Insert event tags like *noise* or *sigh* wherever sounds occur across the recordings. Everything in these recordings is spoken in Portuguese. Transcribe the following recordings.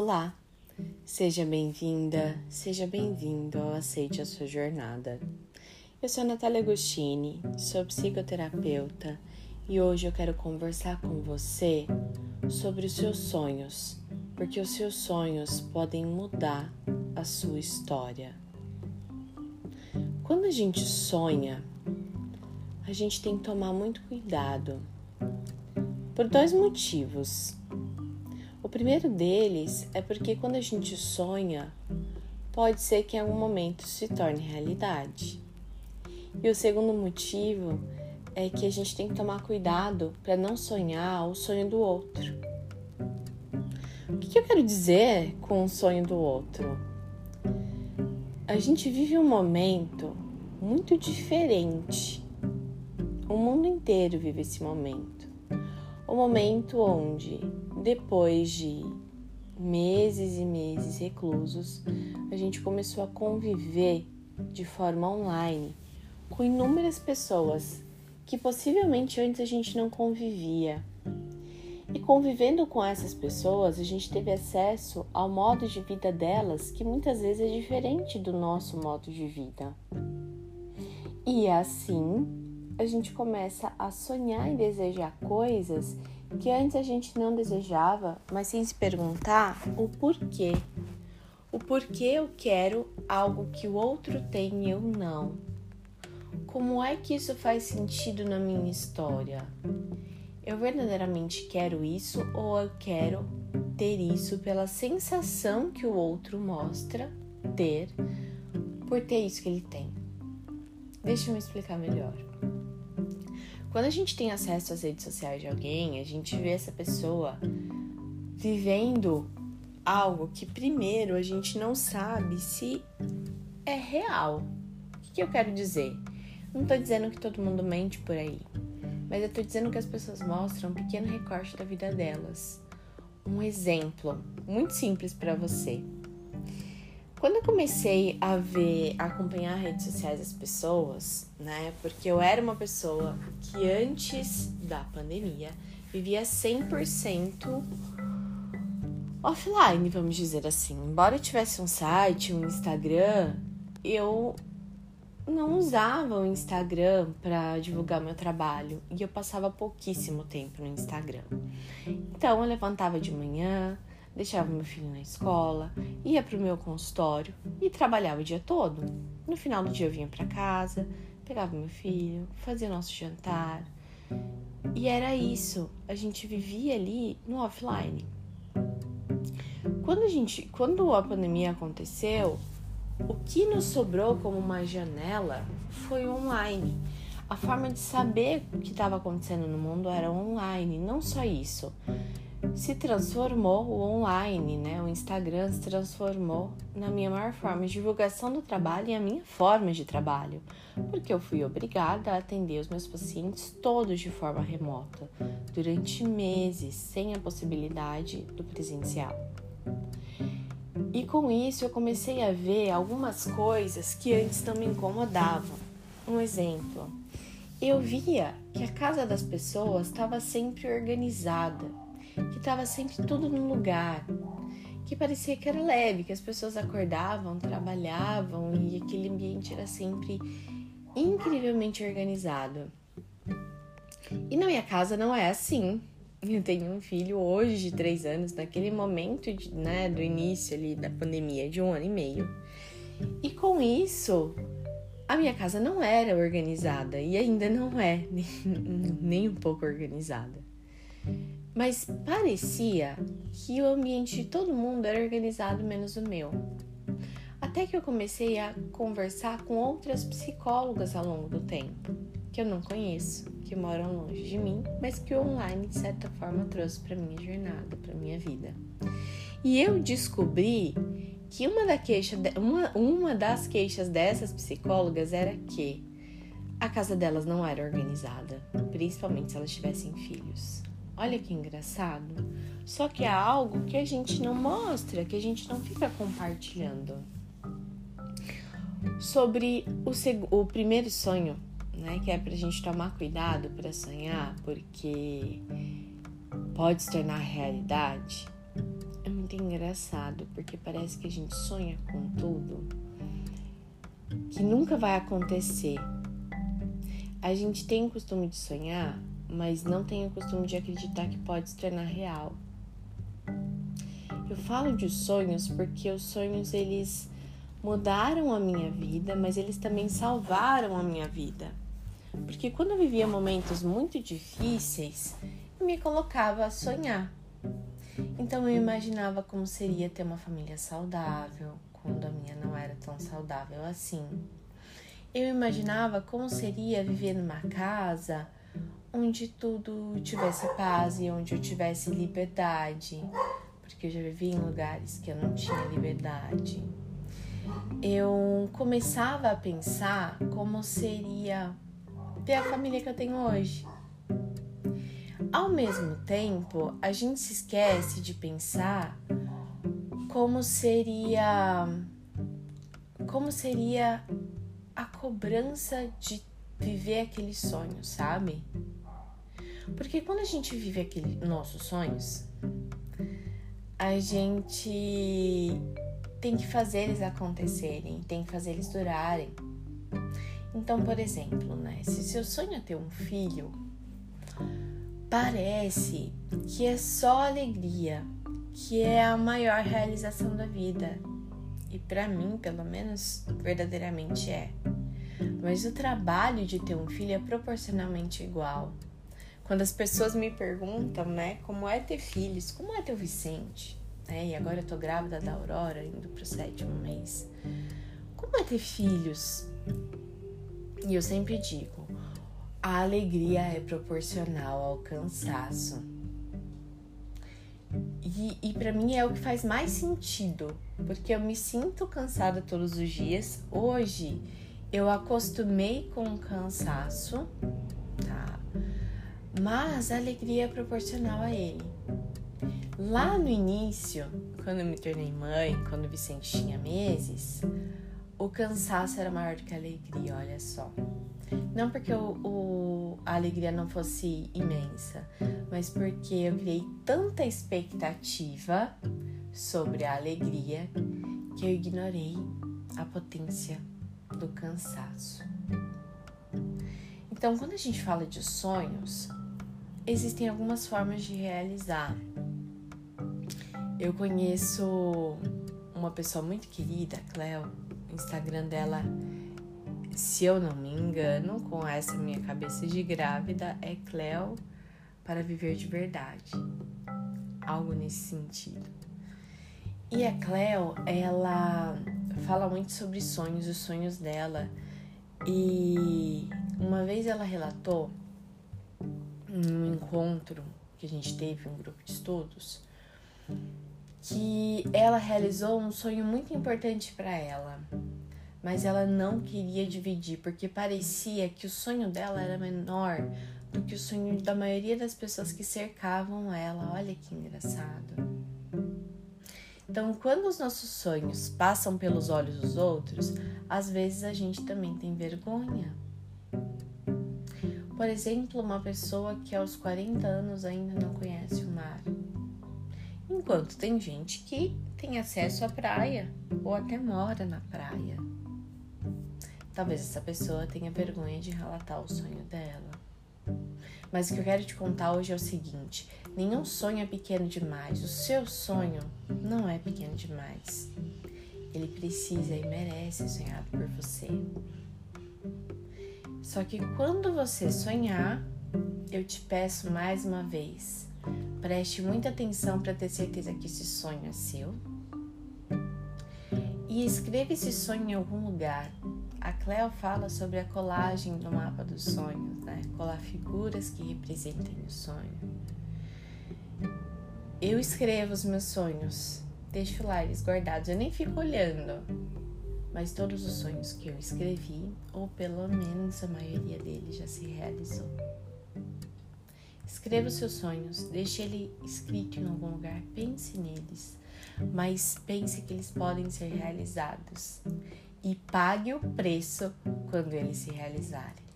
Olá, seja bem-vinda, seja bem-vindo ao Aceite a Sua Jornada. Eu sou Natália Agostini, sou psicoterapeuta e hoje eu quero conversar com você sobre os seus sonhos, porque os seus sonhos podem mudar a sua história. Quando a gente sonha, a gente tem que tomar muito cuidado por dois motivos. O primeiro deles é porque quando a gente sonha, pode ser que em algum momento se torne realidade. E o segundo motivo é que a gente tem que tomar cuidado para não sonhar o sonho do outro. O que eu quero dizer com o sonho do outro? A gente vive um momento muito diferente. O mundo inteiro vive esse momento. O momento onde depois de meses e meses reclusos, a gente começou a conviver de forma online com inúmeras pessoas que possivelmente antes a gente não convivia. E convivendo com essas pessoas, a gente teve acesso ao modo de vida delas que muitas vezes é diferente do nosso modo de vida. E assim, a gente começa a sonhar e desejar coisas que antes a gente não desejava, mas sem se perguntar o porquê. O porquê eu quero algo que o outro tem e eu não. Como é que isso faz sentido na minha história? Eu verdadeiramente quero isso ou eu quero ter isso pela sensação que o outro mostra ter por ter isso que ele tem? Deixa eu me explicar melhor. Quando a gente tem acesso às redes sociais de alguém, a gente vê essa pessoa vivendo algo que primeiro a gente não sabe se é real. O que eu quero dizer? Não tô dizendo que todo mundo mente por aí, mas eu tô dizendo que as pessoas mostram um pequeno recorte da vida delas. Um exemplo muito simples para você. Quando eu comecei a ver, a acompanhar redes sociais das pessoas, né? Porque eu era uma pessoa que antes da pandemia vivia 100% offline, vamos dizer assim. Embora eu tivesse um site, um Instagram, eu não usava o Instagram para divulgar meu trabalho e eu passava pouquíssimo tempo no Instagram. Então eu levantava de manhã, deixava meu filho na escola, ia para o meu consultório e trabalhava o dia todo. No final do dia eu vinha para casa, pegava meu filho, fazia nosso jantar. E era isso, a gente vivia ali no offline. Quando a gente, quando a pandemia aconteceu, o que nos sobrou como uma janela foi online. A forma de saber o que estava acontecendo no mundo era online, não só isso se transformou o online, né? O Instagram se transformou na minha maior forma de divulgação do trabalho e a minha forma de trabalho, porque eu fui obrigada a atender os meus pacientes todos de forma remota, durante meses, sem a possibilidade do presencial. E com isso eu comecei a ver algumas coisas que antes não me incomodavam. Um exemplo, eu via que a casa das pessoas estava sempre organizada, que estava sempre tudo no lugar, que parecia que era leve, que as pessoas acordavam, trabalhavam e aquele ambiente era sempre incrivelmente organizado. E na minha casa não é assim. Eu tenho um filho hoje de três anos, naquele momento de, né, do início ali da pandemia, de um ano e meio. E com isso, a minha casa não era organizada e ainda não é *laughs* nem, nem um pouco organizada mas parecia que o ambiente de todo mundo era organizado menos o meu. Até que eu comecei a conversar com outras psicólogas ao longo do tempo, que eu não conheço, que moram longe de mim, mas que o online de certa forma trouxe para minha jornada, para minha vida. E eu descobri que uma, da queixa, uma, uma das queixas dessas psicólogas era que a casa delas não era organizada, principalmente se elas tivessem filhos. Olha que engraçado. Só que é algo que a gente não mostra, que a gente não fica compartilhando. Sobre o, o primeiro sonho, né? Que é pra gente tomar cuidado para sonhar, porque pode se tornar realidade. é muito engraçado, porque parece que a gente sonha com tudo que nunca vai acontecer. A gente tem o costume de sonhar, mas não tem o costume de acreditar que pode se tornar real. Eu falo de sonhos porque os sonhos eles mudaram a minha vida, mas eles também salvaram a minha vida. Porque quando eu vivia momentos muito difíceis, eu me colocava a sonhar. Então eu imaginava como seria ter uma família saudável, quando a minha não era tão saudável assim. Eu imaginava como seria viver numa casa onde tudo tivesse paz e onde eu tivesse liberdade, porque eu já vivi em lugares que eu não tinha liberdade. Eu começava a pensar como seria ter a família que eu tenho hoje. Ao mesmo tempo, a gente se esquece de pensar como seria como seria a cobrança de viver aquele sonho, sabe? Porque quando a gente vive aqueles nossos sonhos, a gente tem que fazer eles acontecerem, tem que fazer eles durarem. Então, por exemplo, né, se seu sonho é ter um filho, parece que é só alegria, que é a maior realização da vida. E para mim, pelo menos, verdadeiramente é. Mas o trabalho de ter um filho é proporcionalmente igual. Quando as pessoas me perguntam, né, como é ter filhos, como é ter o Vicente, né, e agora eu tô grávida da Aurora, indo pro sétimo mês, como é ter filhos? E eu sempre digo, a alegria é proporcional ao cansaço. E, e para mim é o que faz mais sentido, porque eu me sinto cansada todos os dias. Hoje eu acostumei com o cansaço, tá? Mas a alegria é proporcional a ele. Lá no início, quando eu me tornei mãe, quando o Vicente tinha meses, o cansaço era maior do que a alegria, olha só. Não porque o, o, a alegria não fosse imensa, mas porque eu criei tanta expectativa sobre a alegria que eu ignorei a potência do cansaço. Então, quando a gente fala de sonhos, existem algumas formas de realizar. Eu conheço uma pessoa muito querida, Cleo, o Instagram dela se eu não me engano, com essa minha cabeça de grávida, é Cleo para viver de verdade. Algo nesse sentido. E a Cleo, ela fala muito sobre sonhos, os sonhos dela. E uma vez ela relatou num encontro que a gente teve, um grupo de estudos, que ela realizou um sonho muito importante para ela mas ela não queria dividir porque parecia que o sonho dela era menor do que o sonho da maioria das pessoas que cercavam ela. Olha que engraçado. Então, quando os nossos sonhos passam pelos olhos dos outros, às vezes a gente também tem vergonha. Por exemplo, uma pessoa que aos 40 anos ainda não conhece o mar. Enquanto tem gente que tem acesso à praia ou até mora na praia. Talvez essa pessoa tenha vergonha de relatar o sonho dela. Mas o que eu quero te contar hoje é o seguinte: nenhum sonho é pequeno demais. O seu sonho não é pequeno demais. Ele precisa e merece ser sonhado por você. Só que quando você sonhar, eu te peço mais uma vez, preste muita atenção para ter certeza que esse sonho é seu. E escreva esse sonho em algum lugar, a Cleo fala sobre a colagem do mapa dos sonhos, né? Colar figuras que representem o sonho. Eu escrevo os meus sonhos, deixo lá eles guardados, eu nem fico olhando. Mas todos os sonhos que eu escrevi, ou pelo menos a maioria deles, já se realizou. Escreva os seus sonhos, deixe ele escrito em algum lugar, pense neles, mas pense que eles podem ser realizados e pague o preço quando eles se realizarem.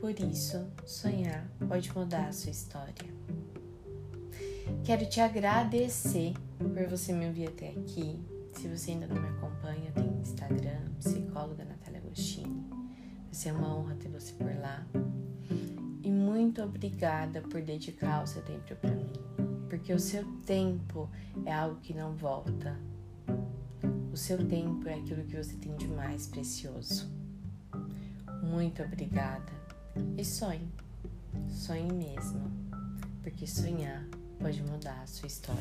Por isso, sonhar pode mudar a sua história. Quero te agradecer por você me ouvir até aqui. Se você ainda não me acompanha, tem Instagram, psicóloga Natália Agostini. Vai ser uma honra ter você por lá. E muito obrigada por dedicar o seu tempo para mim, porque o seu tempo é algo que não volta. O seu tempo é aquilo que você tem de mais precioso. Muito obrigada. E sonhe. Sonhe mesmo, porque sonhar pode mudar a sua história.